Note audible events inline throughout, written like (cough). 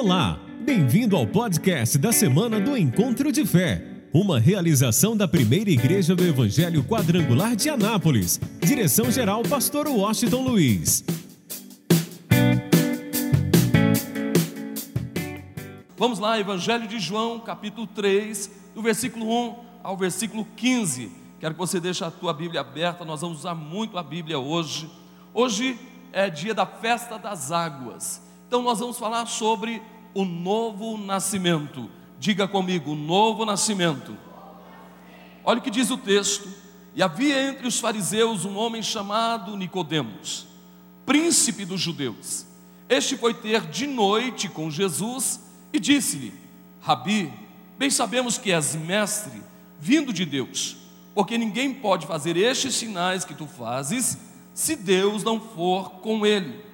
Olá, bem-vindo ao podcast da semana do Encontro de Fé, uma realização da primeira igreja do Evangelho Quadrangular de Anápolis. Direção-geral, Pastor Washington Luiz. Vamos lá, Evangelho de João, capítulo 3, do versículo 1 ao versículo 15. Quero que você deixe a tua Bíblia aberta, nós vamos usar muito a Bíblia hoje. Hoje é dia da festa das águas. Então nós vamos falar sobre o novo nascimento. Diga comigo, novo nascimento. Olha o que diz o texto. E havia entre os fariseus um homem chamado Nicodemos, príncipe dos judeus. Este foi ter de noite com Jesus e disse-lhe: Rabi, bem sabemos que és mestre, vindo de Deus, porque ninguém pode fazer estes sinais que tu fazes se Deus não for com ele.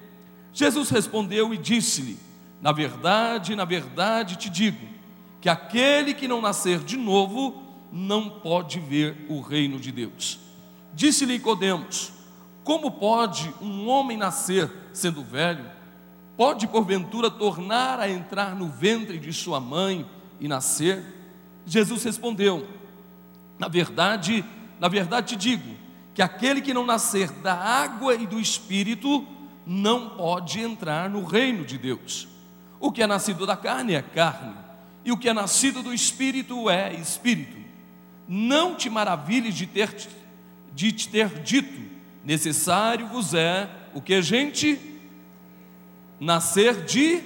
Jesus respondeu e disse-lhe: Na verdade, na verdade te digo, que aquele que não nascer de novo não pode ver o reino de Deus. Disse-lhe Nicodemos: Como pode um homem nascer sendo velho? Pode porventura tornar a entrar no ventre de sua mãe e nascer? Jesus respondeu: Na verdade, na verdade te digo, que aquele que não nascer da água e do espírito não pode entrar no reino de Deus. O que é nascido da carne é carne, e o que é nascido do espírito é espírito. Não te maravilhes de ter, de te ter dito, necessário vos é o que a gente nascer de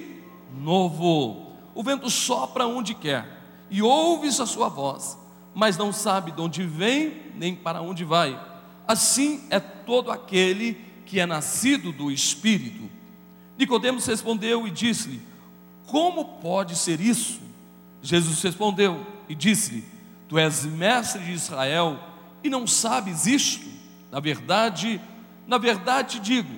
novo. O vento sopra onde quer, e ouves a sua voz, mas não sabe de onde vem nem para onde vai. Assim é todo aquele que é nascido do Espírito. Nicodemos respondeu e disse-lhe: Como pode ser isso? Jesus respondeu e disse-lhe: Tu és mestre de Israel e não sabes isto? Na verdade, na verdade digo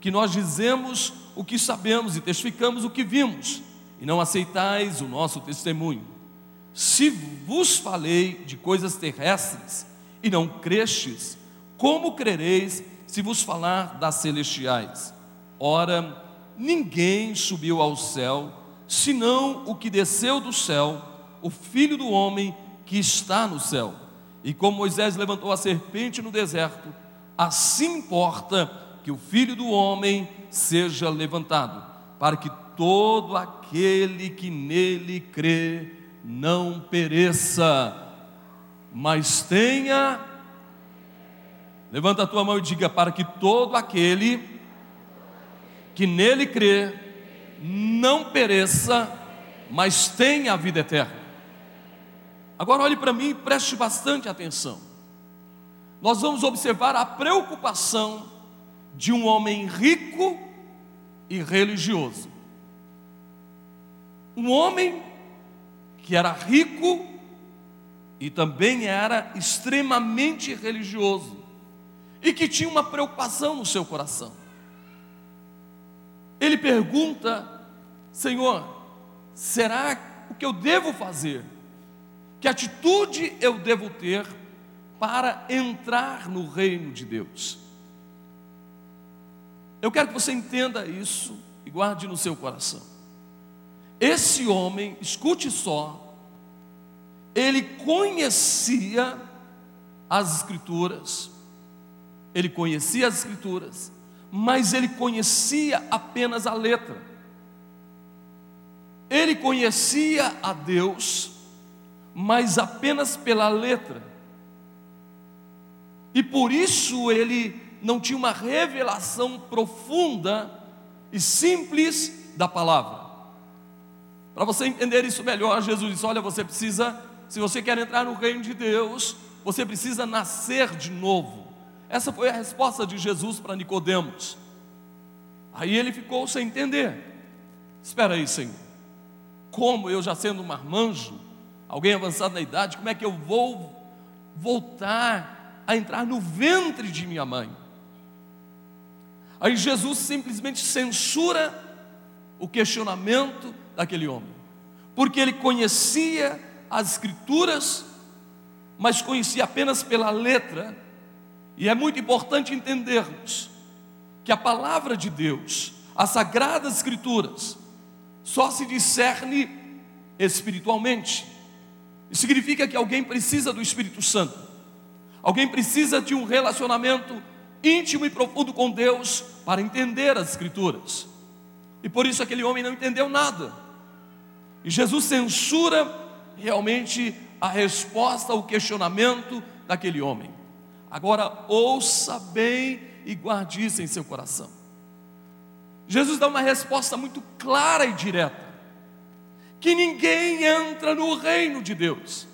que nós dizemos o que sabemos e testificamos o que vimos, e não aceitais o nosso testemunho. Se vos falei de coisas terrestres e não crestes, como crereis se vos falar das celestiais. Ora, ninguém subiu ao céu, senão o que desceu do céu, o Filho do homem que está no céu. E como Moisés levantou a serpente no deserto, assim importa que o Filho do homem seja levantado, para que todo aquele que nele crê não pereça, mas tenha Levanta a tua mão e diga: para que todo aquele que nele crê não pereça, mas tenha a vida eterna. Agora olhe para mim e preste bastante atenção. Nós vamos observar a preocupação de um homem rico e religioso. Um homem que era rico e também era extremamente religioso e que tinha uma preocupação no seu coração. Ele pergunta: Senhor, será o que eu devo fazer? Que atitude eu devo ter para entrar no reino de Deus? Eu quero que você entenda isso e guarde no seu coração. Esse homem, escute só, ele conhecia as Escrituras, ele conhecia as Escrituras, mas ele conhecia apenas a letra. Ele conhecia a Deus, mas apenas pela letra. E por isso ele não tinha uma revelação profunda e simples da palavra. Para você entender isso melhor, Jesus disse: Olha, você precisa, se você quer entrar no reino de Deus, você precisa nascer de novo. Essa foi a resposta de Jesus para Nicodemos. Aí ele ficou sem entender. Espera aí, Senhor. Como eu já sendo um marmanjo, alguém avançado na idade, como é que eu vou voltar a entrar no ventre de minha mãe? Aí Jesus simplesmente censura o questionamento daquele homem, porque ele conhecia as escrituras, mas conhecia apenas pela letra e é muito importante entendermos que a palavra de Deus, as sagradas escrituras, só se discerne espiritualmente. Isso significa que alguém precisa do Espírito Santo, alguém precisa de um relacionamento íntimo e profundo com Deus para entender as Escrituras. E por isso aquele homem não entendeu nada. E Jesus censura realmente a resposta ao questionamento daquele homem. Agora, ouça bem e guarde isso em seu coração. Jesus dá uma resposta muito clara e direta: que ninguém entra no reino de Deus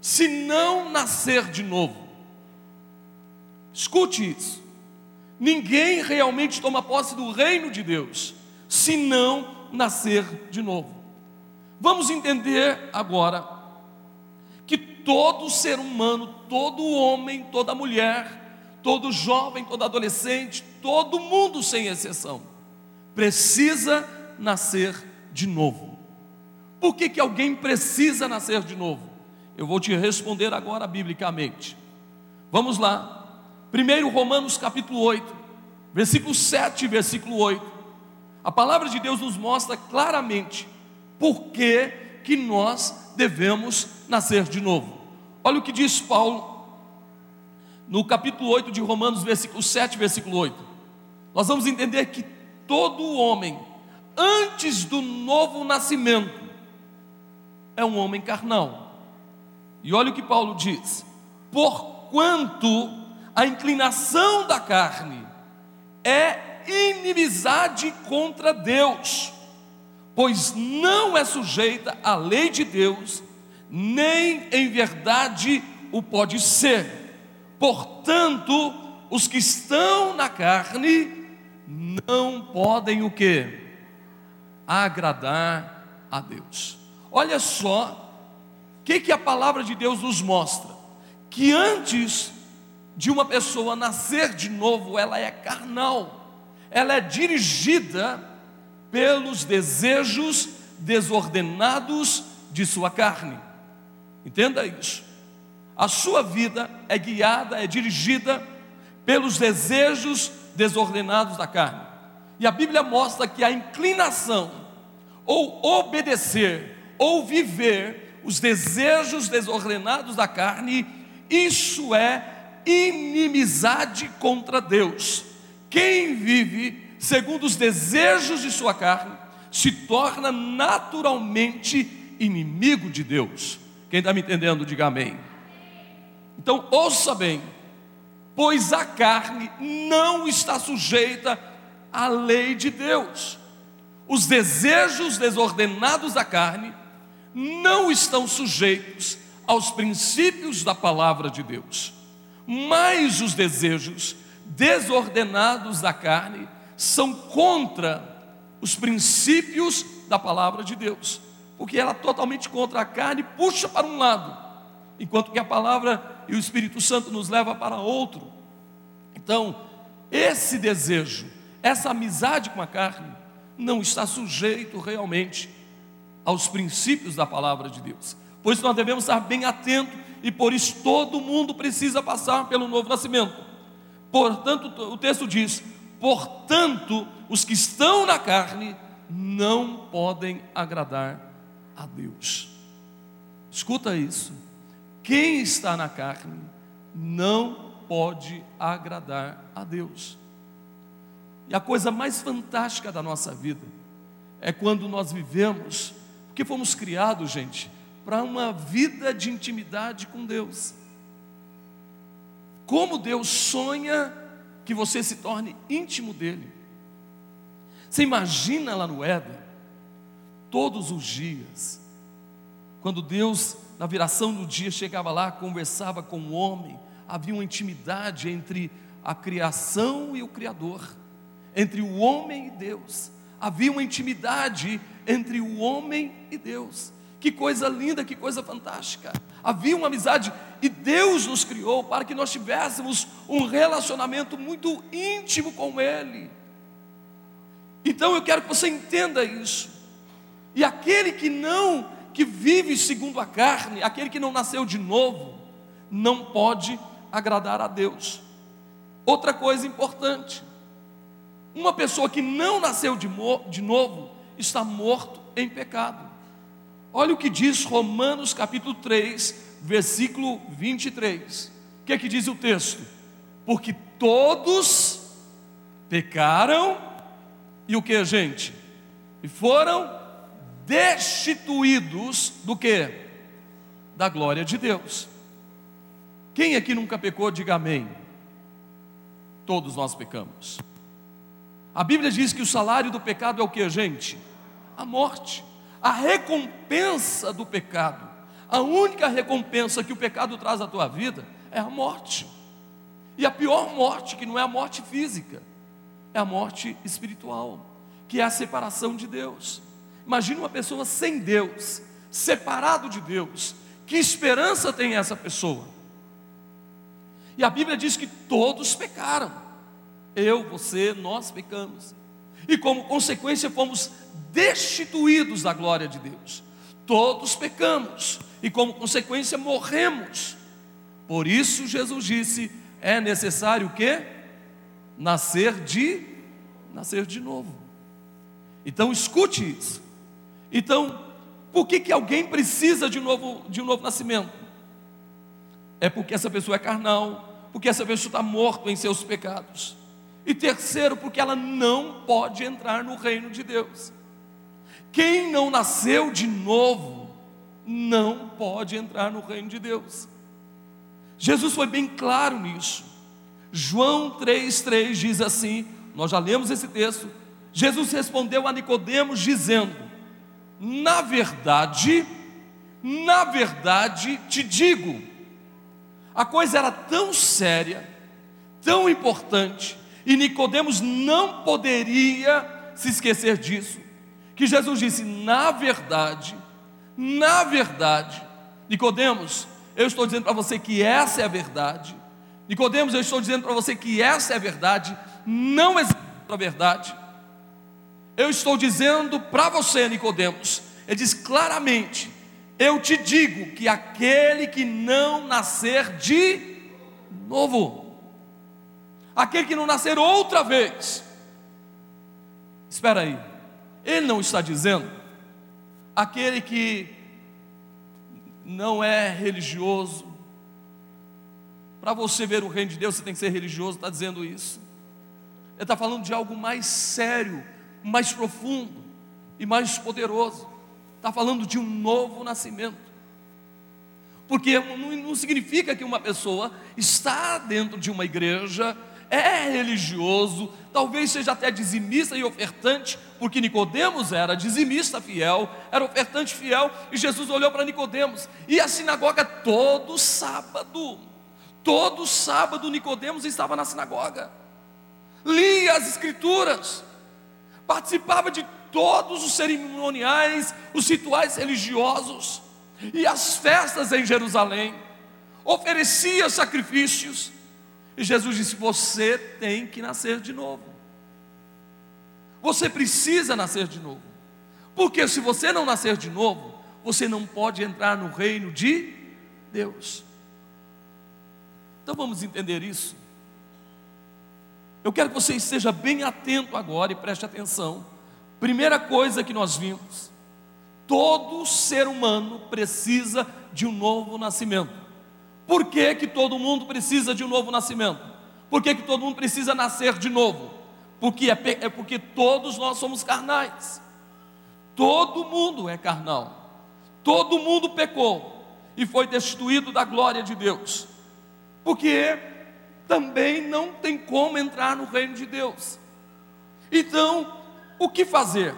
se não nascer de novo. Escute isso. Ninguém realmente toma posse do reino de Deus se não nascer de novo. Vamos entender agora todo ser humano, todo homem, toda mulher, todo jovem, todo adolescente, todo mundo sem exceção, precisa nascer de novo. Por que, que alguém precisa nascer de novo? Eu vou te responder agora biblicamente. Vamos lá. Primeiro Romanos capítulo 8, versículo 7 e versículo 8. A palavra de Deus nos mostra claramente por que, que nós devemos nascer de novo. Olha o que diz Paulo no capítulo 8 de Romanos, versículo 7, versículo 8. Nós vamos entender que todo homem, antes do novo nascimento, é um homem carnal. E olha o que Paulo diz: porquanto a inclinação da carne é inimizade contra Deus, pois não é sujeita à lei de Deus, nem em verdade o pode ser. Portanto, os que estão na carne não podem o que? Agradar a Deus. Olha só, o que, que a palavra de Deus nos mostra? Que antes de uma pessoa nascer de novo, ela é carnal, ela é dirigida pelos desejos desordenados de sua carne. Entenda isso. A sua vida é guiada, é dirigida pelos desejos desordenados da carne. E a Bíblia mostra que a inclinação, ou obedecer, ou viver os desejos desordenados da carne, isso é inimizade contra Deus. Quem vive segundo os desejos de sua carne se torna naturalmente inimigo de Deus. Quem está me entendendo, diga amém. Então, ouça bem, pois a carne não está sujeita à lei de Deus. Os desejos desordenados da carne não estão sujeitos aos princípios da palavra de Deus mas os desejos desordenados da carne são contra os princípios da palavra de Deus, porque ela é totalmente contra a carne puxa para um lado, enquanto que a palavra e o Espírito Santo nos leva para outro. Então, esse desejo, essa amizade com a carne, não está sujeito realmente aos princípios da palavra de Deus. Pois nós devemos estar bem atentos e por isso todo mundo precisa passar pelo novo nascimento. Portanto, o texto diz: portanto, os que estão na carne não podem agradar a Deus. Escuta isso. Quem está na carne não pode agradar a Deus. E a coisa mais fantástica da nossa vida é quando nós vivemos, porque fomos criados, gente, para uma vida de intimidade com Deus. Como Deus sonha que você se torne íntimo dele. Você imagina lá no Éden, todos os dias, quando Deus, na viração do dia, chegava lá, conversava com o homem, havia uma intimidade entre a criação e o Criador, entre o homem e Deus, havia uma intimidade entre o homem e Deus. Que coisa linda, que coisa fantástica. Havia uma amizade e Deus nos criou para que nós tivéssemos um relacionamento muito íntimo com Ele. Então eu quero que você entenda isso. E aquele que não, que vive segundo a carne, aquele que não nasceu de novo, não pode agradar a Deus. Outra coisa importante: uma pessoa que não nasceu de, de novo está morto em pecado. Olha o que diz Romanos capítulo 3, versículo 23. O que é que diz o texto? Porque todos pecaram e o que, gente? E foram destituídos do que? Da glória de Deus. Quem aqui nunca pecou, diga amém. Todos nós pecamos. A Bíblia diz que o salário do pecado é o que, gente? A morte. A recompensa do pecado, a única recompensa que o pecado traz à tua vida é a morte. E a pior morte, que não é a morte física, é a morte espiritual, que é a separação de Deus. Imagina uma pessoa sem Deus, separado de Deus. Que esperança tem essa pessoa? E a Bíblia diz que todos pecaram. Eu, você, nós pecamos. E como consequência fomos destituídos da glória de Deus. Todos pecamos e como consequência morremos. Por isso Jesus disse: é necessário o quê? Nascer de nascer de novo. Então escute isso. Então, por que, que alguém precisa de novo, de um novo nascimento? É porque essa pessoa é carnal, porque essa pessoa está morta em seus pecados. E terceiro, porque ela não pode entrar no reino de Deus. Quem não nasceu de novo, não pode entrar no reino de Deus. Jesus foi bem claro nisso. João 3,3 diz assim: nós já lemos esse texto. Jesus respondeu a Nicodemos dizendo: Na verdade, na verdade te digo, a coisa era tão séria, tão importante, e Nicodemos não poderia se esquecer disso, que Jesus disse: "Na verdade, na verdade, Nicodemos, eu estou dizendo para você que essa é a verdade. Nicodemos, eu estou dizendo para você que essa é a verdade, não existe outra verdade. Eu estou dizendo para você, Nicodemos, ele diz claramente: eu te digo que aquele que não nascer de novo, aquele que não nascer outra vez, espera aí, ele não está dizendo, aquele que não é religioso, para você ver o reino de Deus você tem que ser religioso, está dizendo isso, ele está falando de algo mais sério, mais profundo e mais poderoso. Está falando de um novo nascimento. Porque não, significa que uma pessoa está dentro de uma igreja, é religioso, talvez seja até dizimista e ofertante, porque Nicodemos era dizimista fiel, era ofertante fiel, e Jesus olhou para Nicodemos, e a sinagoga todo sábado, todo sábado Nicodemos estava na sinagoga, lia as escrituras, participava de todos os cerimoniais, os rituais religiosos e as festas em Jerusalém, oferecia sacrifícios. E Jesus disse: Você tem que nascer de novo. Você precisa nascer de novo. Porque se você não nascer de novo, você não pode entrar no reino de Deus. Então vamos entender isso. Eu quero que você esteja bem atento agora e preste atenção Primeira coisa que nós vimos: todo ser humano precisa de um novo nascimento. Por que, que todo mundo precisa de um novo nascimento? Por que, que todo mundo precisa nascer de novo? Porque é, é porque todos nós somos carnais. Todo mundo é carnal. Todo mundo pecou e foi destituído da glória de Deus. Porque também não tem como entrar no reino de Deus. Então, o que fazer?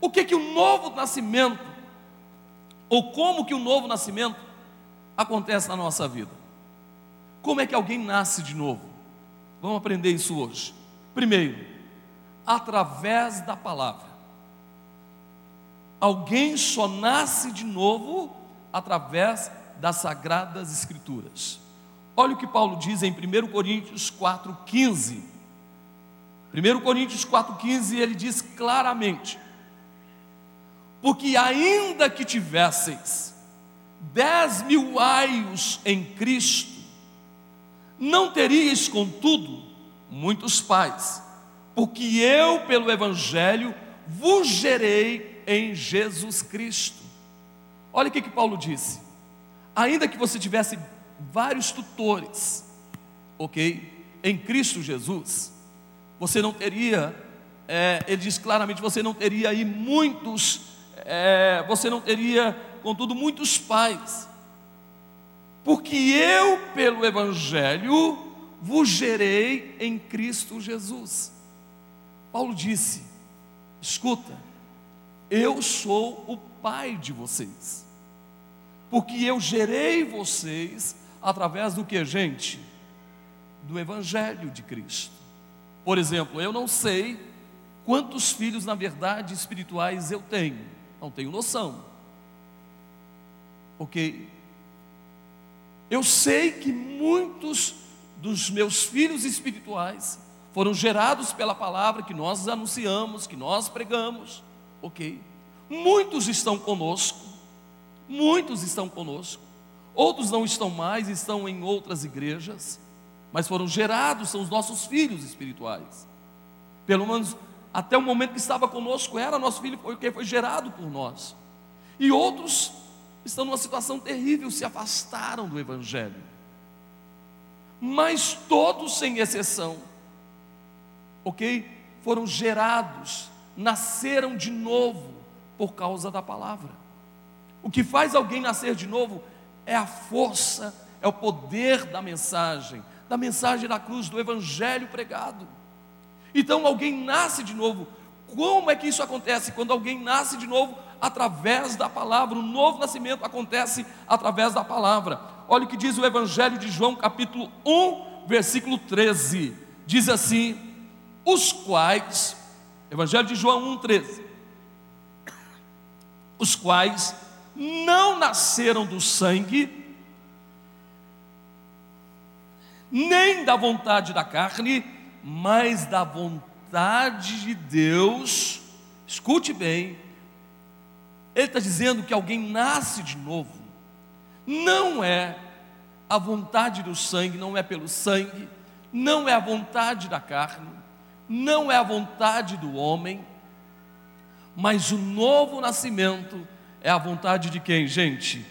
O que que o novo nascimento ou como que o novo nascimento acontece na nossa vida? Como é que alguém nasce de novo? Vamos aprender isso hoje. Primeiro, através da palavra. Alguém só nasce de novo através das sagradas escrituras. Olha o que Paulo diz em 1 Coríntios 4,15. 1 Coríntios 4,15 ele diz claramente: Porque ainda que tivesseis dez mil aios em Cristo, não teríeis, contudo, muitos pais, porque eu, pelo Evangelho, vos gerei em Jesus Cristo. Olha o que, que Paulo disse. Ainda que você tivesse vários tutores, ok? Em Cristo Jesus, você não teria, é, ele diz claramente, você não teria aí muitos, é, você não teria, contudo, muitos pais, porque eu, pelo Evangelho, vos gerei em Cristo Jesus. Paulo disse: escuta, eu sou o pai de vocês, porque eu gerei vocês através do que, gente? Do Evangelho de Cristo. Por exemplo, eu não sei quantos filhos, na verdade, espirituais eu tenho, não tenho noção. Ok? Eu sei que muitos dos meus filhos espirituais foram gerados pela palavra que nós anunciamos, que nós pregamos, ok? Muitos estão conosco, muitos estão conosco, outros não estão mais, estão em outras igrejas, mas foram gerados, são os nossos filhos espirituais. Pelo menos até o momento que estava conosco era nosso filho, porque foi gerado por nós. E outros estão numa situação terrível, se afastaram do Evangelho. Mas todos, sem exceção, ok? Foram gerados, nasceram de novo por causa da palavra. O que faz alguém nascer de novo é a força, é o poder da mensagem, da mensagem da cruz, do evangelho pregado. Então alguém nasce de novo. Como é que isso acontece? Quando alguém nasce de novo através da palavra, o novo nascimento acontece através da palavra. Olha o que diz o Evangelho de João, capítulo 1, versículo 13. Diz assim: Os quais, Evangelho de João 1, 13. Os quais não nasceram do sangue, nem da vontade da carne, mas da vontade de Deus. Escute bem, ele está dizendo que alguém nasce de novo, não é a vontade do sangue, não é pelo sangue, não é a vontade da carne, não é a vontade do homem, mas o novo nascimento é a vontade de quem, gente?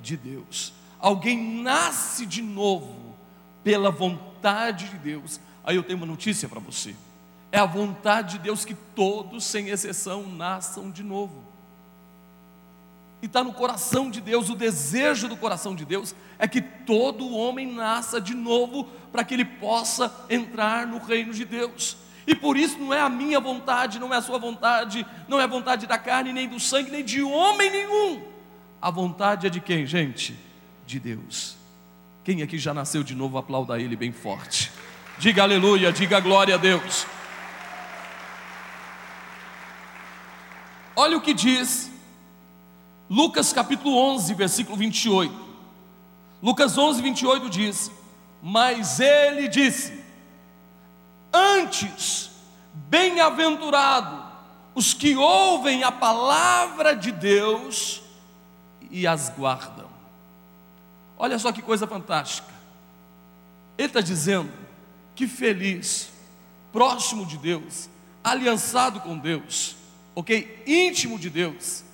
De Deus. Alguém nasce de novo pela vontade de Deus. Aí eu tenho uma notícia para você. É a vontade de Deus que todos, sem exceção, nasçam de novo. E está no coração de Deus, o desejo do coração de Deus é que todo homem nasça de novo para que ele possa entrar no reino de Deus. E por isso não é a minha vontade, não é a sua vontade, não é a vontade da carne, nem do sangue, nem de homem nenhum. A vontade é de quem, gente? De Deus. Quem aqui já nasceu de novo, aplauda Ele bem forte. Diga aleluia, diga glória a Deus. Olha o que diz Lucas capítulo 11, versículo 28. Lucas 11, 28 diz: Mas ele disse: Antes, bem-aventurado os que ouvem a palavra de Deus e as guardam. Olha só que coisa fantástica. Ele está dizendo que feliz, próximo de Deus, aliançado com Deus, ok? Íntimo de Deus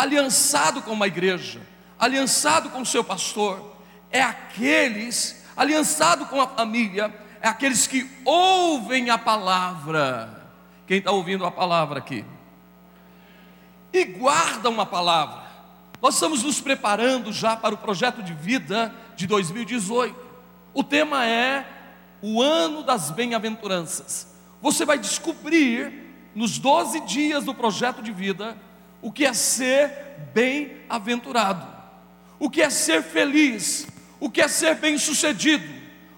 aliançado com uma igreja, aliançado com o seu pastor, é aqueles, aliançado com a família, é aqueles que ouvem a palavra. Quem está ouvindo a palavra aqui? E guardam a palavra. Nós estamos nos preparando já para o projeto de vida de 2018. O tema é o ano das bem-aventuranças. Você vai descobrir nos 12 dias do projeto de vida o que é ser bem-aventurado, o que é ser feliz, o que é ser bem-sucedido,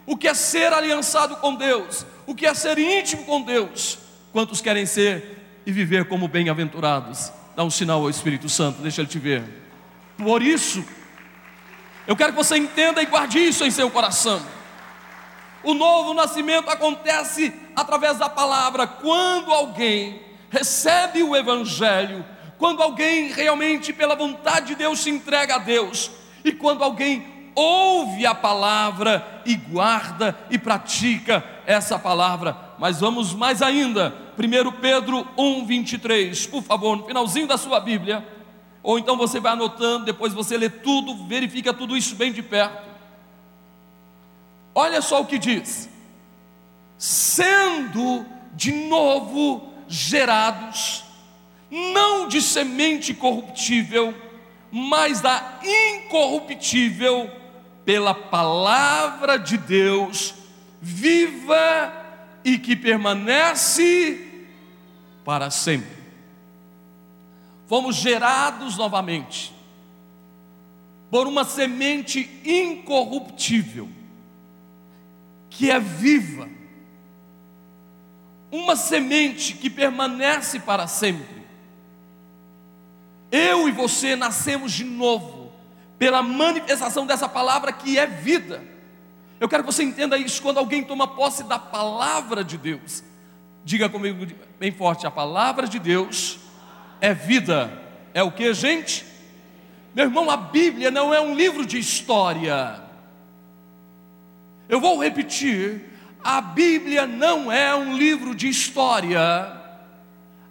o que é ser aliançado com Deus, o que é ser íntimo com Deus. Quantos querem ser e viver como bem-aventurados? Dá um sinal ao Espírito Santo, deixa ele te ver. Por isso, eu quero que você entenda e guarde isso em seu coração. O novo nascimento acontece através da palavra. Quando alguém recebe o Evangelho, quando alguém realmente, pela vontade de Deus, se entrega a Deus, e quando alguém ouve a palavra e guarda e pratica essa palavra, Mas vamos mais ainda. 1 Pedro 1, 23. Por favor, no finalzinho da sua Bíblia. Ou então você vai anotando, depois você lê tudo, verifica tudo isso bem de perto. Olha só o que diz: sendo de novo gerados, não de semente corruptível, mas da incorruptível, pela palavra de Deus, viva e que permanece para sempre. Fomos gerados novamente por uma semente incorruptível, que é viva, uma semente que permanece para sempre. Eu e você nascemos de novo, pela manifestação dessa palavra que é vida. Eu quero que você entenda isso quando alguém toma posse da palavra de Deus. Diga comigo bem forte: a palavra de Deus é vida. É o que, gente? Meu irmão, a Bíblia não é um livro de história. Eu vou repetir: a Bíblia não é um livro de história.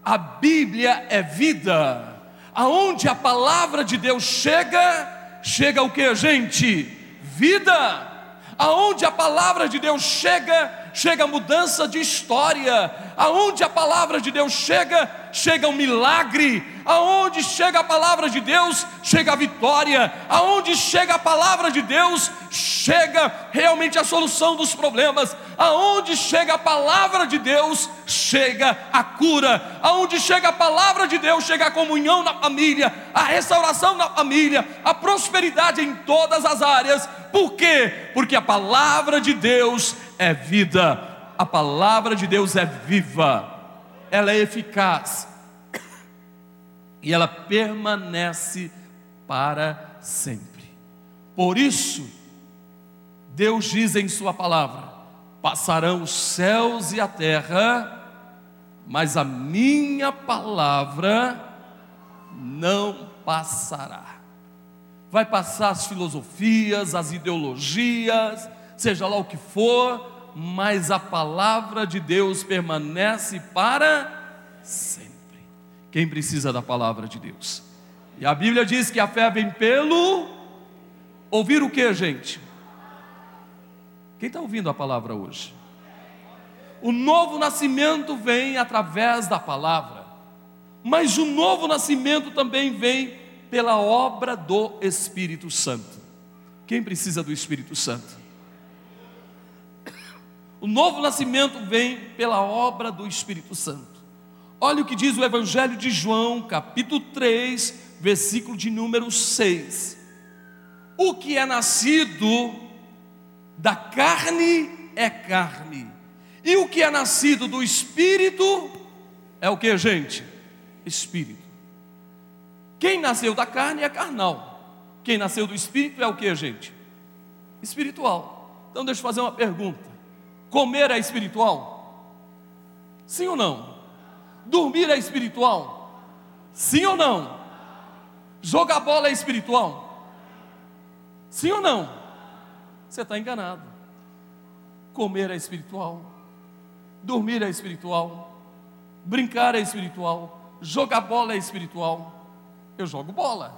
A Bíblia é vida. Aonde a palavra de Deus chega, chega o que, gente? Vida. Aonde a palavra de Deus chega, chega mudança de história. Aonde a palavra de Deus chega, chega um milagre. Aonde chega a palavra de Deus, chega a vitória. Aonde chega a palavra de Deus, chega realmente a solução dos problemas. Aonde chega a palavra de Deus, chega a cura. Aonde chega a palavra de Deus, chega a comunhão na família, a restauração na família, a prosperidade em todas as áreas. Por quê? Porque a palavra de Deus é vida. A palavra de Deus é viva. Ela é eficaz e ela permanece para sempre. Por isso, Deus diz em Sua palavra: passarão os céus e a terra, mas a minha palavra não passará. Vai passar as filosofias, as ideologias, seja lá o que for, mas a palavra de Deus permanece para sempre. Quem precisa da palavra de Deus? E a Bíblia diz que a fé vem pelo ouvir o que, gente? Quem está ouvindo a palavra hoje? O novo nascimento vem através da palavra, mas o novo nascimento também vem pela obra do Espírito Santo. Quem precisa do Espírito Santo? O novo nascimento vem pela obra do Espírito Santo. Olha o que diz o Evangelho de João, capítulo 3, versículo de número 6. O que é nascido da carne é carne, e o que é nascido do espírito é o que, gente? Espírito. Quem nasceu da carne é carnal, quem nasceu do espírito é o que, gente? Espiritual. Então, deixa eu fazer uma pergunta: comer é espiritual? Sim ou não? Dormir é espiritual? Sim ou não? Jogar bola é espiritual? Sim ou não? Você está enganado. Comer é espiritual, dormir é espiritual, brincar é espiritual, jogar bola é espiritual. Eu jogo bola.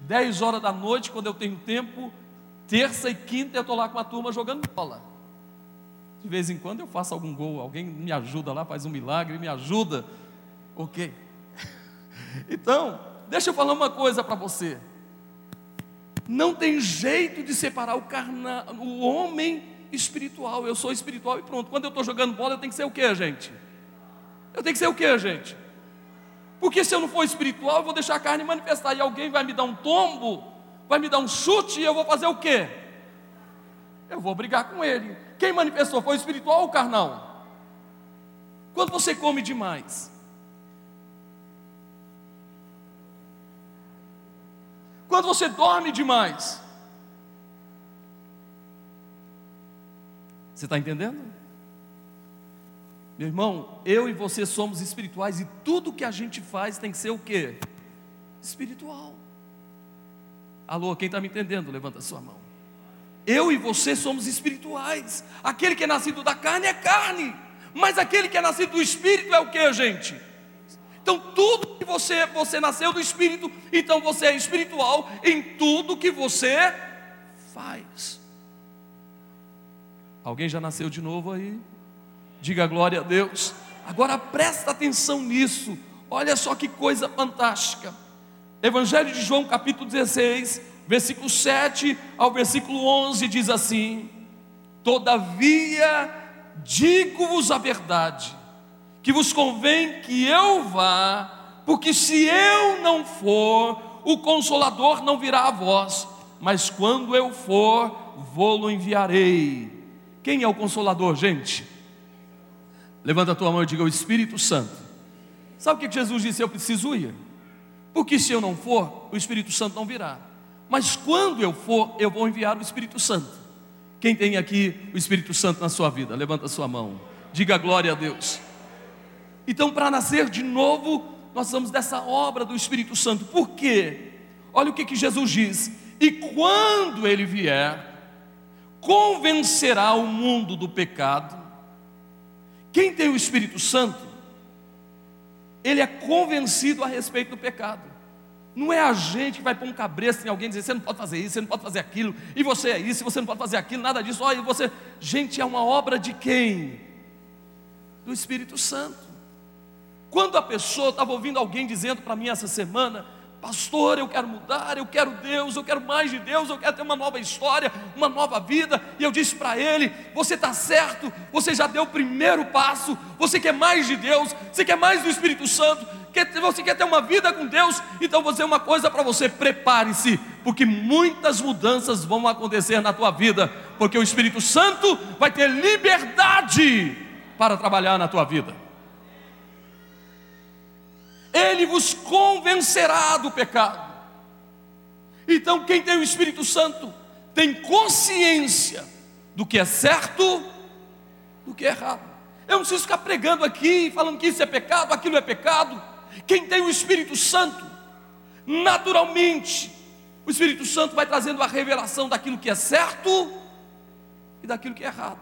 10 horas da noite, quando eu tenho tempo, terça e quinta eu estou lá com a turma jogando bola. De vez em quando eu faço algum gol, alguém me ajuda lá, faz um milagre, me ajuda. Ok. (laughs) Então, deixa eu falar uma coisa para você. Não tem jeito de separar o, carna, o homem espiritual. Eu sou espiritual e pronto. Quando eu estou jogando bola, eu tenho que ser o que, gente? Eu tenho que ser o que, gente? Porque se eu não for espiritual, eu vou deixar a carne manifestar e alguém vai me dar um tombo, vai me dar um chute e eu vou fazer o quê? Eu vou brigar com ele. Quem manifestou foi o espiritual ou o carnal? Quando você come demais, quando você dorme demais, você está entendendo? Meu irmão, eu e você somos espirituais e tudo que a gente faz tem que ser o que? Espiritual. Alô, quem está me entendendo? Levanta a sua mão. Eu e você somos espirituais. Aquele que é nascido da carne é carne. Mas aquele que é nascido do Espírito é o que, gente? Então, tudo que você, você nasceu do Espírito, então você é espiritual em tudo que você faz. Alguém já nasceu de novo aí? Diga glória a Deus. Agora presta atenção nisso. Olha só que coisa fantástica. Evangelho de João, capítulo 16, versículo 7 ao versículo 11 diz assim: Todavia digo-vos a verdade, que vos convém que eu vá, porque se eu não for, o consolador não virá a vós, mas quando eu for, vou-lo enviarei. Quem é o consolador, gente? Levanta a tua mão e diga: O Espírito Santo. Sabe o que Jesus disse? Eu preciso ir. Porque se eu não for, o Espírito Santo não virá. Mas quando eu for, eu vou enviar o Espírito Santo. Quem tem aqui o Espírito Santo na sua vida? Levanta a sua mão. Diga glória a Deus. Então, para nascer de novo, nós vamos dessa obra do Espírito Santo. Por quê? Olha o que, que Jesus diz: E quando ele vier, convencerá o mundo do pecado. Quem tem o Espírito Santo, ele é convencido a respeito do pecado. Não é a gente que vai pôr um cabresto em alguém e dizer, você não pode fazer isso, você não pode fazer aquilo, e você é isso, você não pode fazer aquilo, nada disso. Olha, você. Gente, é uma obra de quem? Do Espírito Santo. Quando a pessoa estava ouvindo alguém dizendo para mim essa semana, pastor, eu quero mudar, eu quero Deus, eu quero mais de Deus, eu quero ter uma nova história, uma nova vida. E eu disse para ele: você está certo, você já deu o primeiro passo, você quer mais de Deus, você quer mais do Espírito Santo, quer, você quer ter uma vida com Deus, então vou dizer uma coisa para você: prepare-se, porque muitas mudanças vão acontecer na tua vida, porque o Espírito Santo vai ter liberdade para trabalhar na tua vida ele vos convencerá do pecado. Então, quem tem o Espírito Santo tem consciência do que é certo, do que é errado. Eu não preciso ficar pregando aqui, falando que isso é pecado, aquilo é pecado. Quem tem o Espírito Santo, naturalmente, o Espírito Santo vai trazendo a revelação daquilo que é certo e daquilo que é errado.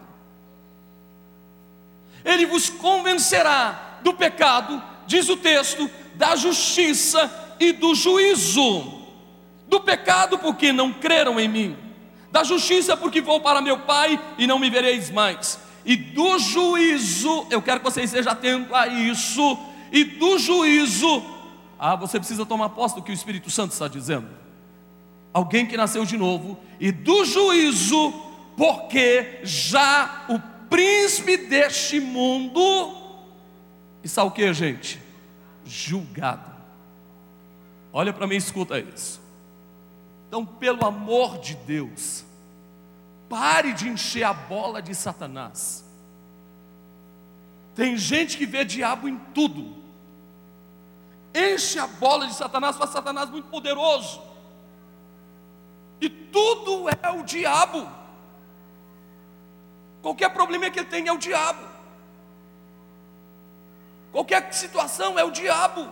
Ele vos convencerá do pecado, diz o texto, da justiça e do juízo. Do pecado, porque não creram em mim. Da justiça, porque vou para meu Pai e não me vereis mais. E do juízo, eu quero que você esteja atento a isso. E do juízo, ah, você precisa tomar posse do que o Espírito Santo está dizendo. Alguém que nasceu de novo. E do juízo, porque já o príncipe deste mundo está o que, gente? julgado. Olha para mim escuta isso. Então, pelo amor de Deus, pare de encher a bola de Satanás. Tem gente que vê diabo em tudo. Enche a bola de Satanás, faz Satanás muito poderoso. E tudo é o diabo. Qualquer problema que ele tem é o diabo. Qualquer situação é o diabo.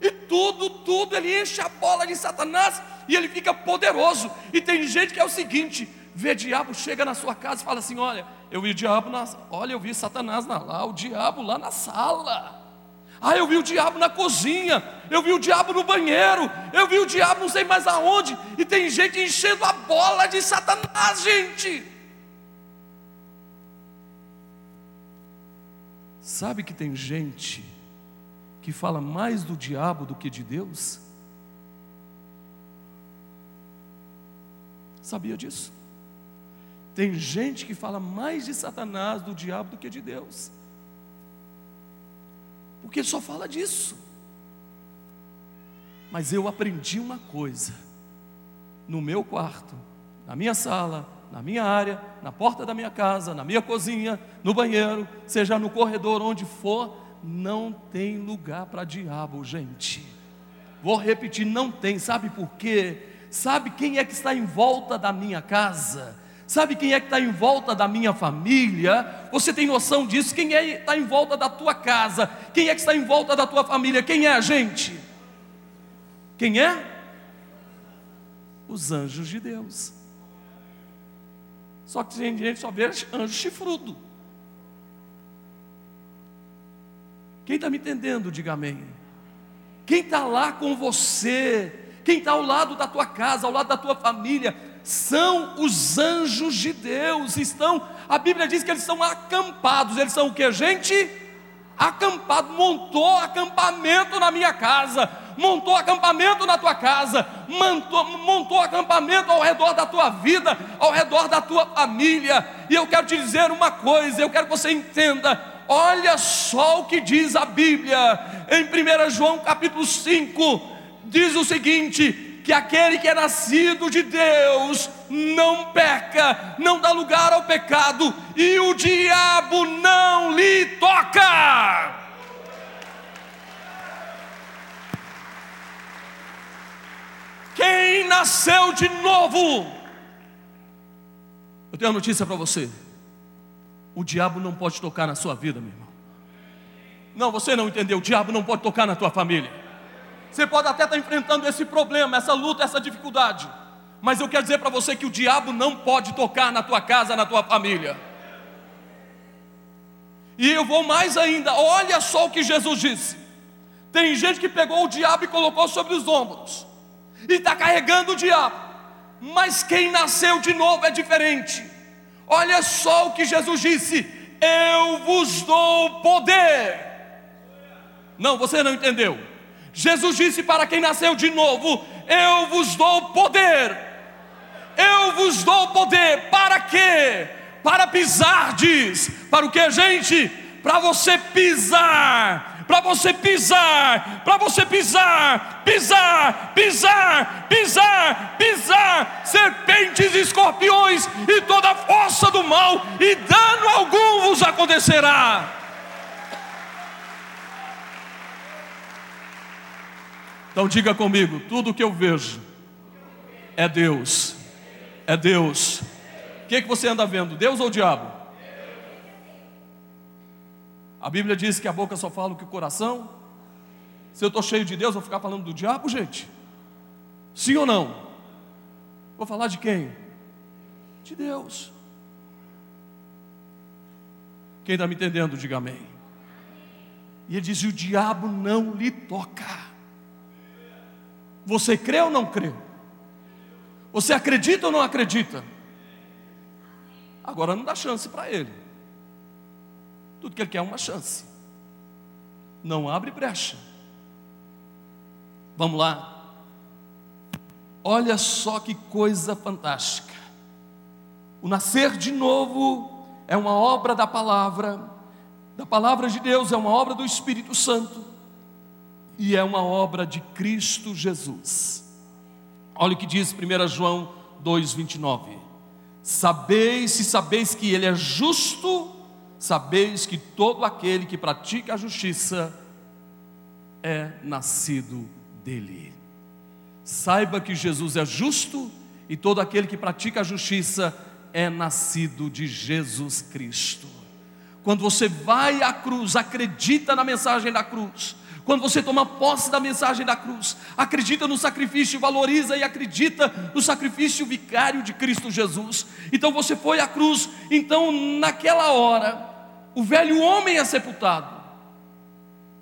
E tudo, tudo, ele enche a bola de Satanás e ele fica poderoso. E tem gente que é o seguinte: vê diabo, chega na sua casa e fala assim: Olha, eu vi o diabo na, olha, eu vi Satanás na, lá, o diabo lá na sala. Ah, eu vi o diabo na cozinha, eu vi o diabo no banheiro, eu vi o diabo não sei mais aonde, e tem gente enchendo a bola de Satanás, gente. Sabe que tem gente que fala mais do diabo do que de Deus? Sabia disso? Tem gente que fala mais de Satanás, do diabo, do que de Deus. Porque só fala disso. Mas eu aprendi uma coisa: no meu quarto, na minha sala, na minha área, na porta da minha casa, na minha cozinha, no banheiro, seja no corredor, onde for, não tem lugar para diabo, gente. Vou repetir, não tem, sabe por quê? Sabe quem é que está em volta da minha casa? Sabe quem é que está em volta da minha família? Você tem noção disso? Quem é que está em volta da tua casa? Quem é que está em volta da tua família? Quem é a gente? Quem é? Os anjos de Deus. Só que tem gente só vê anjo chifrudo. Quem está me entendendo, diga amém. Quem está lá com você, quem está ao lado da tua casa, ao lado da tua família, são os anjos de Deus. Estão, a Bíblia diz que eles são acampados. Eles são o que, gente? Acampado, montou acampamento na minha casa, montou acampamento na tua casa, montou, montou acampamento ao redor da tua vida, ao redor da tua família. E eu quero te dizer uma coisa, eu quero que você entenda Olha só o que diz a Bíblia em 1 João capítulo 5, diz o seguinte: que aquele que é nascido de Deus não peca, não dá lugar ao pecado, e o diabo não lhe toca. Quem nasceu de novo, eu tenho uma notícia para você o diabo não pode tocar na sua vida, meu irmão. Não, você não entendeu. O diabo não pode tocar na tua família. Você pode até estar enfrentando esse problema, essa luta, essa dificuldade. Mas eu quero dizer para você que o diabo não pode tocar na tua casa, na tua família. E eu vou mais ainda, olha só o que Jesus disse. Tem gente que pegou o diabo e colocou sobre os ombros, e está carregando o diabo, mas quem nasceu de novo é diferente. Olha só o que Jesus disse: Eu vos dou poder. Não, você não entendeu. Jesus disse para quem nasceu de novo: Eu vos dou poder. Eu vos dou poder para quê? Para pisardes. Para o que, gente? Para você pisar para você pisar, para você pisar, pisar, pisar, pisar, pisar serpentes escorpiões e toda força do mal, e dano algum vos acontecerá. Então diga comigo: tudo que eu vejo é Deus, é Deus. O que, é que você anda vendo, Deus ou o diabo? A Bíblia diz que a boca só fala o que o coração. Se eu estou cheio de Deus, vou ficar falando do diabo, gente? Sim ou não? Vou falar de quem? De Deus. Quem está me entendendo, diga amém. E ele diz: o diabo não lhe toca. Você crê ou não crê? Você acredita ou não acredita? Agora não dá chance para ele. Tudo que ele quer é uma chance. Não abre brecha. Vamos lá. Olha só que coisa fantástica. O nascer de novo é uma obra da palavra, da palavra de Deus, é uma obra do Espírito Santo e é uma obra de Cristo Jesus. Olha o que diz 1 João 2,29. Sabeis, se sabeis que Ele é justo, sabeis que todo aquele que pratica a justiça é nascido dele. Saiba que Jesus é justo e todo aquele que pratica a justiça é nascido de Jesus Cristo. Quando você vai à cruz, acredita na mensagem da cruz. Quando você toma posse da mensagem da cruz, acredita no sacrifício, valoriza e acredita no sacrifício vicário de Cristo Jesus. Então você foi à cruz, então naquela hora o velho homem é sepultado.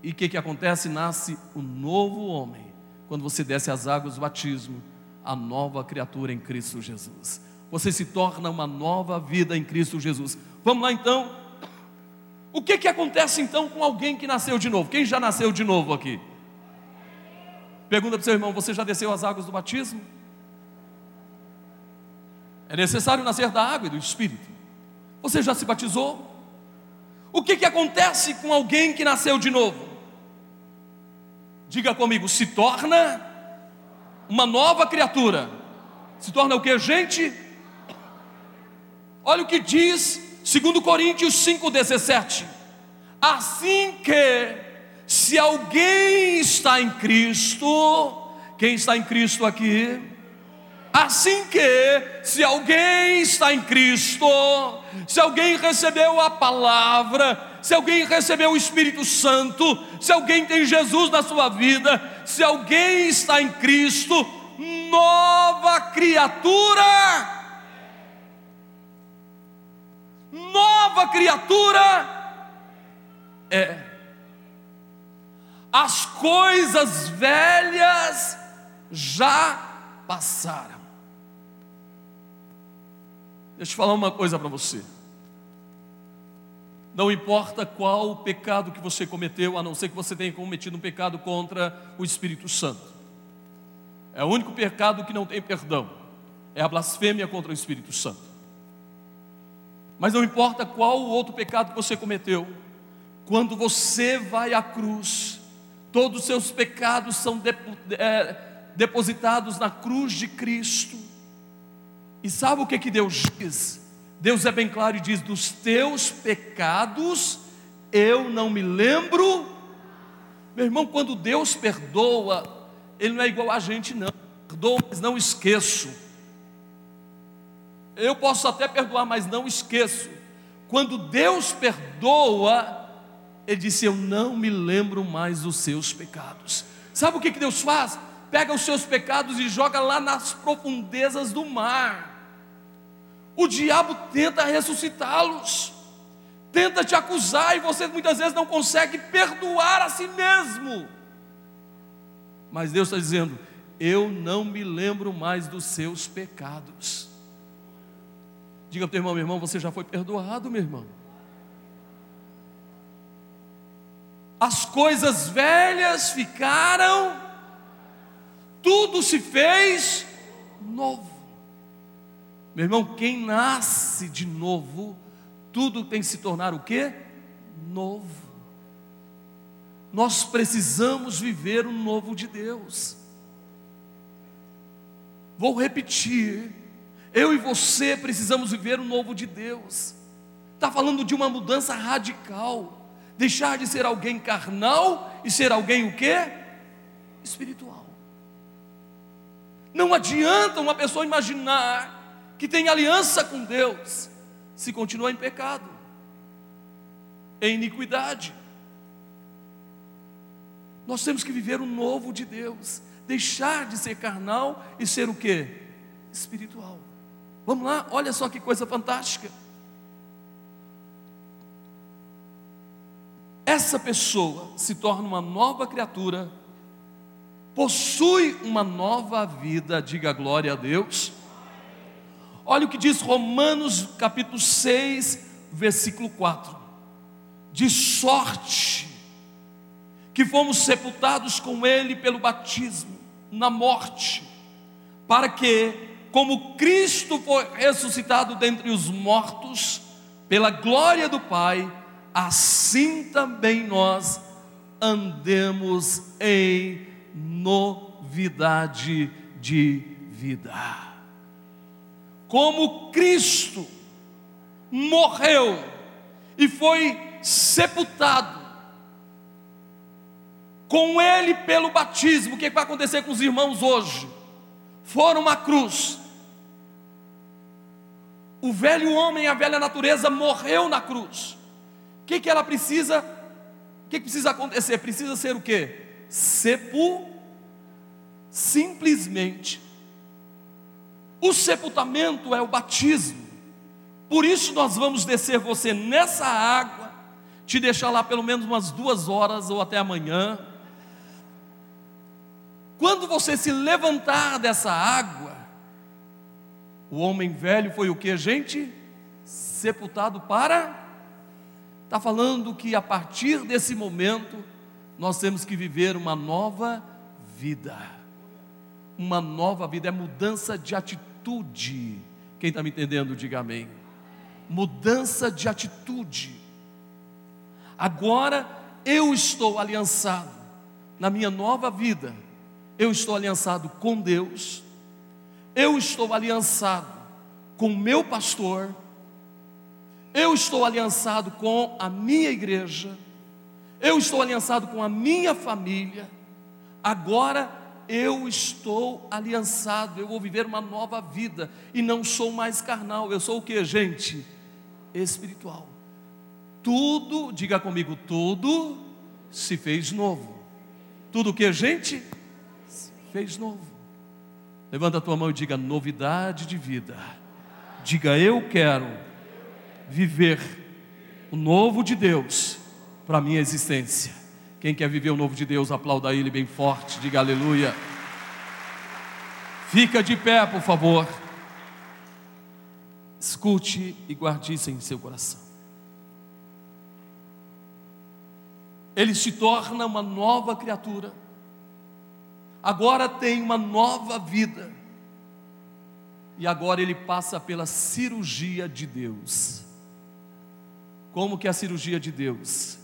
E o que, que acontece? Nasce o novo homem. Quando você desce as águas do batismo, a nova criatura em Cristo Jesus. Você se torna uma nova vida em Cristo Jesus. Vamos lá então. O que, que acontece então com alguém que nasceu de novo? Quem já nasceu de novo aqui? Pergunta para o seu irmão: você já desceu as águas do batismo? É necessário nascer da água e do Espírito. Você já se batizou? O que, que acontece com alguém que nasceu de novo? Diga comigo, se torna uma nova criatura. Se torna o que, gente? Olha o que diz 2 Coríntios 5,17. Assim que, se alguém está em Cristo, quem está em Cristo aqui? Assim que, se alguém está em Cristo, se alguém recebeu a palavra, se alguém recebeu o Espírito Santo, se alguém tem Jesus na sua vida, se alguém está em Cristo, nova criatura. Nova criatura é. as coisas velhas já passaram. Deixa eu falar uma coisa para você. Não importa qual o pecado que você cometeu, a não ser que você tenha cometido um pecado contra o Espírito Santo. É o único pecado que não tem perdão. É a blasfêmia contra o Espírito Santo. Mas não importa qual o outro pecado que você cometeu, quando você vai à cruz, todos os seus pecados são é, depositados na cruz de Cristo. E sabe o que, que Deus diz? Deus é bem claro e diz: dos teus pecados eu não me lembro. Meu irmão, quando Deus perdoa, Ele não é igual a gente, não. Perdoa, mas não esqueço. Eu posso até perdoar, mas não esqueço. Quando Deus perdoa, Ele disse: Eu não me lembro mais dos seus pecados. Sabe o que, Deus faz? Pega os seus pecados e joga lá nas profundezas do mar o diabo tenta ressuscitá-los, tenta te acusar e você muitas vezes não consegue perdoar a si mesmo. Mas Deus está dizendo: Eu não me lembro mais dos seus pecados. Diga para o teu irmão, meu irmão, você já foi perdoado, meu irmão. As coisas velhas ficaram, tudo se fez novo. Meu irmão, quem nasce de novo, tudo tem que se tornar o que? Novo. Nós precisamos viver o novo de Deus. Vou repetir. Eu e você precisamos viver o novo de Deus. Está falando de uma mudança radical. Deixar de ser alguém carnal e ser alguém o que? Espiritual. Não adianta uma pessoa imaginar que tem aliança com Deus, se continua em pecado, em iniquidade. Nós temos que viver o novo de Deus, deixar de ser carnal e ser o que? Espiritual. Vamos lá, olha só que coisa fantástica. Essa pessoa se torna uma nova criatura, possui uma nova vida, diga glória a Deus Olha o que diz Romanos capítulo 6, versículo 4. De sorte que fomos sepultados com Ele pelo batismo, na morte, para que, como Cristo foi ressuscitado dentre os mortos, pela glória do Pai, assim também nós andemos em novidade de vida como Cristo morreu e foi sepultado, com Ele pelo batismo, o que vai acontecer com os irmãos hoje? Foram à cruz, o velho homem, a velha natureza morreu na cruz. O que, que ela precisa? O que, que precisa acontecer? Precisa ser o que? Sepul, simplesmente o sepultamento é o batismo. Por isso nós vamos descer você nessa água, te deixar lá pelo menos umas duas horas ou até amanhã. Quando você se levantar dessa água, o homem velho foi o que, gente? Sepultado para. Está falando que a partir desse momento nós temos que viver uma nova vida uma nova vida, é mudança de atitude. Quem está me entendendo, diga amém. Mudança de atitude. Agora eu estou aliançado na minha nova vida. Eu estou aliançado com Deus. Eu estou aliançado com o meu pastor. Eu estou aliançado com a minha igreja. Eu estou aliançado com a minha família. Agora eu estou aliançado, eu vou viver uma nova vida e não sou mais carnal, eu sou o que, gente? Espiritual. Tudo, diga comigo, tudo se fez novo. Tudo o que, gente? Fez novo. Levanta a tua mão e diga novidade de vida. Diga eu quero viver o novo de Deus para a minha existência. Quem quer viver o novo de Deus, aplauda ele bem forte, diga aleluia. Fica de pé, por favor. Escute e guarde isso em seu coração. Ele se torna uma nova criatura. Agora tem uma nova vida. E agora ele passa pela cirurgia de Deus. Como que é a cirurgia de Deus?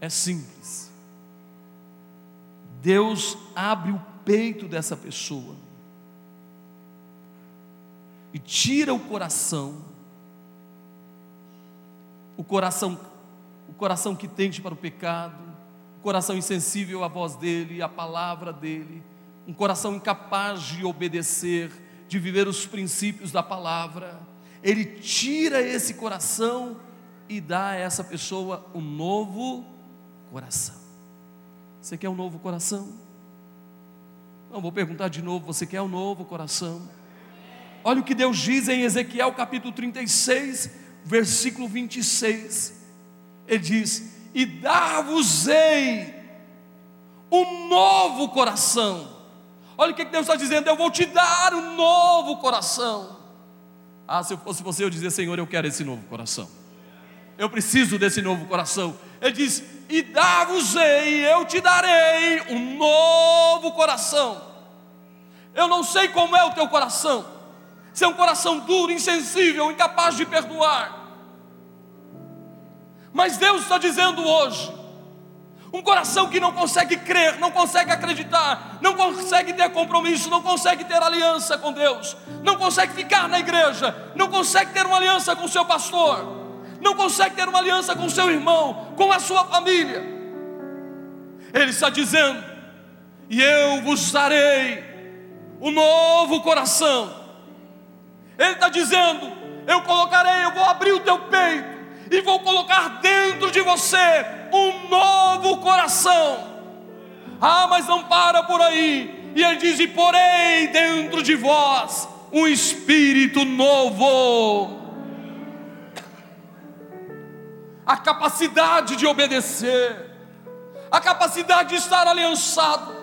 É simples. Deus abre o peito dessa pessoa e tira o coração, o coração, o coração que tende para o pecado, coração insensível à voz dele, à palavra dele, um coração incapaz de obedecer, de viver os princípios da palavra. Ele tira esse coração e dá a essa pessoa um novo coração. Você quer um novo coração? Não, vou perguntar de novo: você quer um novo coração? Olha o que Deus diz em Ezequiel capítulo 36, versículo 26. Ele diz: E dar-vos-ei um novo coração. Olha o que Deus está dizendo: Eu vou te dar um novo coração. Ah, se eu fosse você, eu dizia: Senhor, eu quero esse novo coração. Eu preciso desse novo coração. Ele diz: E dar-vos-ei, eu te darei um novo coração. Eu não sei como é o teu coração se é um coração duro, insensível, incapaz de perdoar. Mas Deus está dizendo hoje: um coração que não consegue crer, não consegue acreditar, não consegue ter compromisso, não consegue ter aliança com Deus, não consegue ficar na igreja, não consegue ter uma aliança com o seu pastor, não consegue ter uma aliança com o seu irmão, com a sua família. Ele está dizendo: e eu vos darei um novo coração ele está dizendo: Eu colocarei, eu vou abrir o teu peito e vou colocar dentro de você um novo coração. Ah, mas não para por aí. E ele diz: E porei dentro de vós um espírito novo. A capacidade de obedecer, a capacidade de estar aliançado,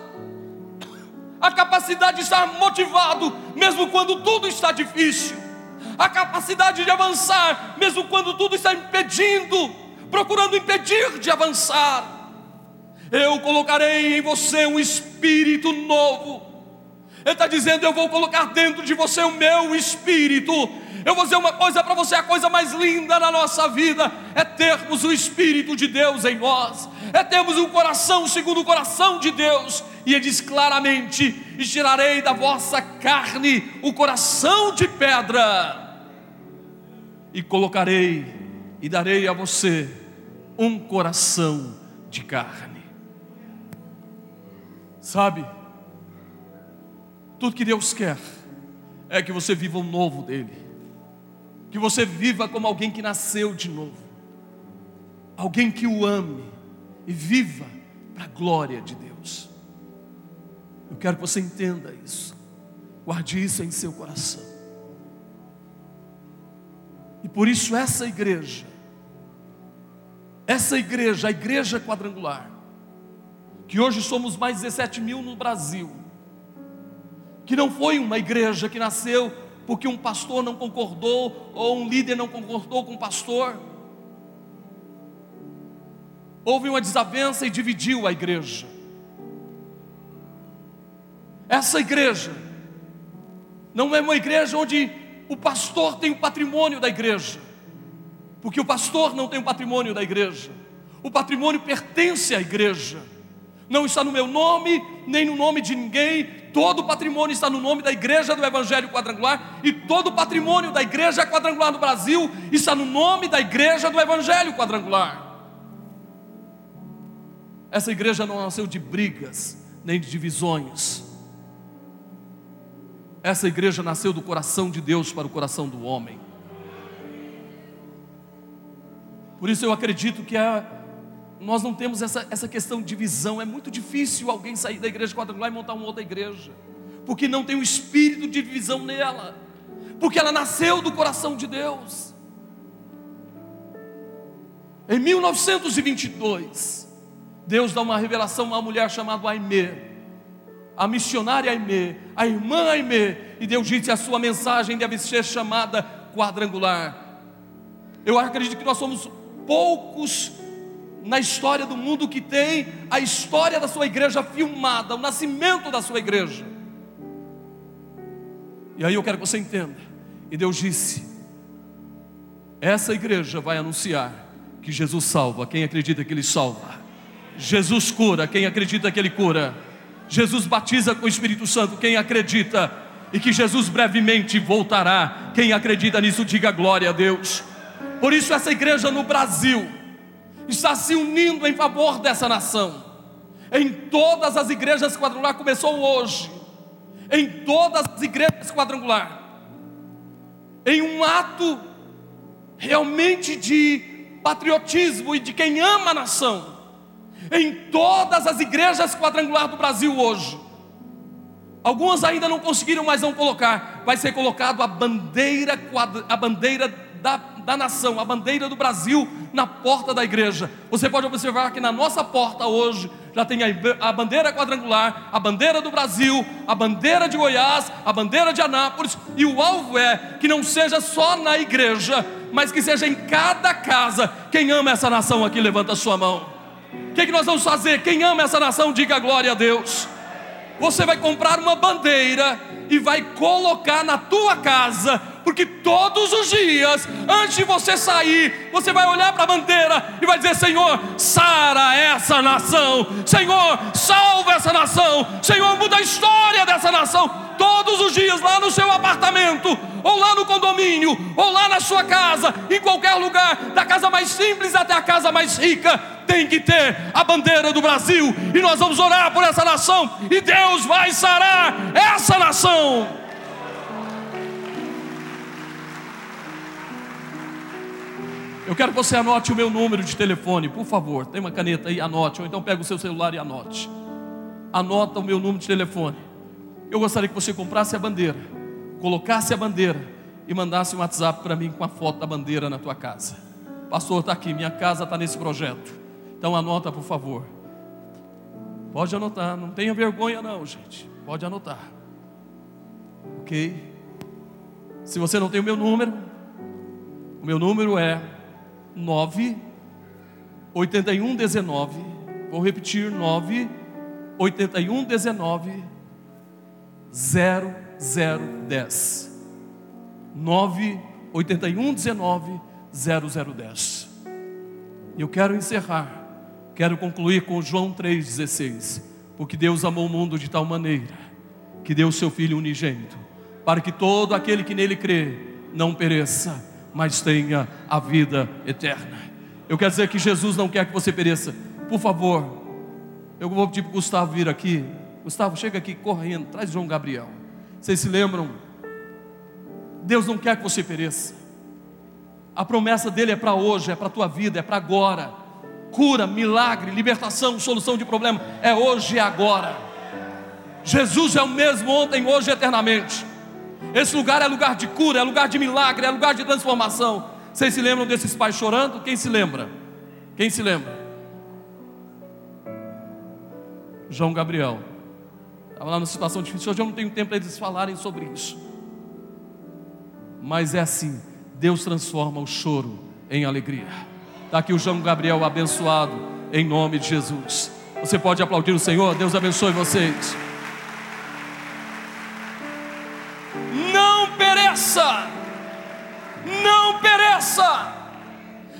a capacidade de estar motivado, mesmo quando tudo está difícil, a capacidade de avançar, mesmo quando tudo está impedindo, procurando impedir de avançar. Eu colocarei em você um espírito novo. Ele está dizendo: Eu vou colocar dentro de você o meu espírito. Eu vou dizer uma coisa para você: a coisa mais linda na nossa vida é termos o Espírito de Deus em nós, é termos um coração segundo o coração de Deus, e ele diz claramente: E tirarei da vossa carne o coração de pedra, e colocarei e darei a você um coração de carne. Sabe, tudo que Deus quer é que você viva o novo dEle, que você viva como alguém que nasceu de novo, alguém que o ame e viva para a glória de Deus. Eu quero que você entenda isso. Guarde isso em seu coração. E por isso essa igreja, essa igreja, a igreja quadrangular, que hoje somos mais 17 mil no Brasil, que não foi uma igreja que nasceu porque um pastor não concordou ou um líder não concordou com o pastor. Houve uma desavença e dividiu a igreja. Essa igreja não é uma igreja onde o pastor tem o patrimônio da igreja, porque o pastor não tem o patrimônio da igreja, o patrimônio pertence à igreja, não está no meu nome, nem no nome de ninguém, todo o patrimônio está no nome da igreja do Evangelho Quadrangular, e todo o patrimônio da igreja quadrangular do Brasil está no nome da igreja do Evangelho Quadrangular. Essa igreja não nasceu de brigas, nem de divisões, essa igreja nasceu do coração de Deus para o coração do homem. Por isso eu acredito que a, nós não temos essa, essa questão de divisão. É muito difícil alguém sair da igreja quadrangular e montar uma outra igreja, porque não tem o espírito de divisão nela, porque ela nasceu do coração de Deus. Em 1922, Deus dá uma revelação a uma mulher chamada Aimee, a missionária Aimee, a irmã Aimee, e Deus disse: a sua mensagem deve ser chamada quadrangular. Eu acredito que nós somos poucos na história do mundo que tem a história da sua igreja filmada, o nascimento da sua igreja. E aí eu quero que você entenda. E Deus disse: essa igreja vai anunciar que Jesus salva quem acredita que Ele salva. Jesus cura quem acredita que Ele cura. Jesus batiza com o Espírito Santo quem acredita. E que Jesus brevemente voltará. Quem acredita nisso, diga glória a Deus. Por isso, essa igreja no Brasil está se unindo em favor dessa nação. Em todas as igrejas quadrangular, começou hoje. Em todas as igrejas quadrangular. Em um ato realmente de patriotismo e de quem ama a nação. Em todas as igrejas quadrangular do Brasil hoje. Algumas ainda não conseguiram, mas vão colocar. Vai ser colocado a bandeira, a bandeira da da nação, a bandeira do Brasil na porta da igreja. Você pode observar que na nossa porta hoje já tem a bandeira quadrangular, a bandeira do Brasil, a bandeira de Goiás, a bandeira de Anápolis, e o alvo é que não seja só na igreja, mas que seja em cada casa. Quem ama essa nação aqui, levanta a sua mão. O que, é que nós vamos fazer? Quem ama essa nação, diga glória a Deus. Você vai comprar uma bandeira e vai colocar na tua casa porque todos os dias, antes de você sair, você vai olhar para a bandeira e vai dizer: Senhor, sara essa nação, Senhor, salva essa nação, Senhor, muda a história dessa nação. Todos os dias, lá no seu apartamento, ou lá no condomínio, ou lá na sua casa, em qualquer lugar, da casa mais simples até a casa mais rica, tem que ter a bandeira do Brasil, e nós vamos orar por essa nação, e Deus vai sarar essa nação. Eu quero que você anote o meu número de telefone, por favor. Tem uma caneta aí, anote. Ou então pega o seu celular e anote. Anota o meu número de telefone. Eu gostaria que você comprasse a bandeira, colocasse a bandeira e mandasse um WhatsApp para mim com a foto da bandeira na tua casa. Pastor, está aqui, minha casa está nesse projeto. Então anota, por favor. Pode anotar, não tenha vergonha não, gente. Pode anotar. Ok? Se você não tem o meu número, o meu número é 9 81 19. Vou repetir 9 81 19 0010. 9 81 19 0010. E eu quero encerrar, quero concluir com João 3,16. Porque Deus amou o mundo de tal maneira que deu o seu Filho unigênito, para que todo aquele que nele crê não pereça mas tenha a vida eterna. Eu quero dizer que Jesus não quer que você pereça. Por favor, eu vou pedir para o Gustavo vir aqui. Gustavo, chega aqui correndo, traz João Gabriel. Vocês se lembram? Deus não quer que você pereça. A promessa dele é para hoje, é para a tua vida, é para agora. Cura, milagre, libertação, solução de problema, é hoje e agora. Jesus é o mesmo ontem, hoje e eternamente. Esse lugar é lugar de cura, é lugar de milagre, é lugar de transformação. Vocês se lembram desses pais chorando? Quem se lembra? Quem se lembra? João Gabriel. Estava lá numa situação difícil. Hoje eu não tenho tempo para eles falarem sobre isso. Mas é assim: Deus transforma o choro em alegria. Está aqui o João Gabriel abençoado, em nome de Jesus. Você pode aplaudir o Senhor? Deus abençoe vocês. pereça. Não pereça.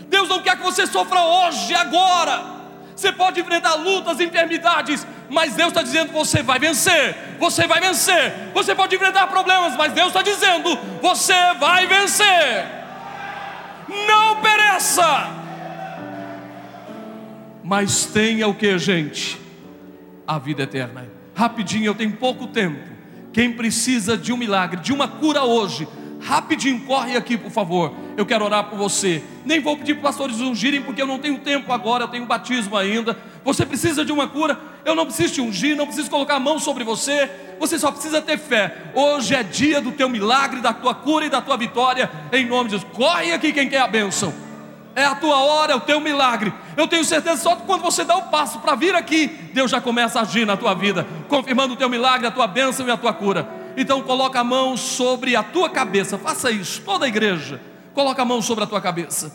Deus não quer que você sofra hoje, agora. Você pode enfrentar lutas, enfermidades, mas Deus está dizendo: você vai vencer, você vai vencer. Você pode enfrentar problemas, mas Deus está dizendo: você vai vencer. Não pereça, mas tenha o que, gente? A vida eterna. Rapidinho, eu tenho pouco tempo. Quem precisa de um milagre, de uma cura hoje, rapidinho, corre aqui, por favor. Eu quero orar por você. Nem vou pedir para os pastores ungirem, porque eu não tenho tempo agora, eu tenho batismo ainda. Você precisa de uma cura, eu não preciso te ungir, não preciso colocar a mão sobre você. Você só precisa ter fé. Hoje é dia do teu milagre, da tua cura e da tua vitória, em nome de Jesus. Corre aqui quem quer a bênção. é a tua hora, é o teu milagre. Eu tenho certeza só que quando você dá o passo para vir aqui, Deus já começa a agir na tua vida, confirmando o teu milagre, a tua bênção e a tua cura. Então coloca a mão sobre a tua cabeça. Faça isso, toda a igreja. Coloca a mão sobre a tua cabeça.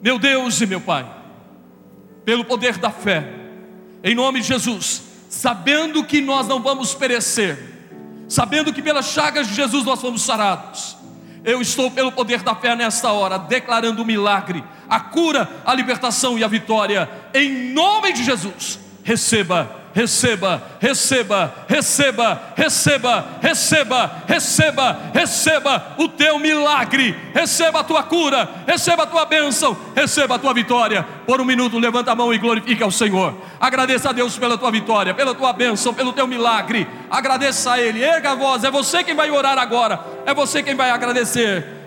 Meu Deus e meu Pai, pelo poder da fé, em nome de Jesus, sabendo que nós não vamos perecer, sabendo que pelas chagas de Jesus nós fomos sarados. Eu estou pelo poder da fé nesta hora, declarando o milagre, a cura, a libertação e a vitória, em nome de Jesus. Receba receba, receba, receba, receba, receba, receba, receba o teu milagre, receba a tua cura, receba a tua bênção, receba a tua vitória. Por um minuto, levanta a mão e glorifique ao Senhor. Agradeça a Deus pela tua vitória, pela tua bênção, pelo teu milagre. Agradeça a Ele, erga a voz. É você quem vai orar agora, é você quem vai agradecer.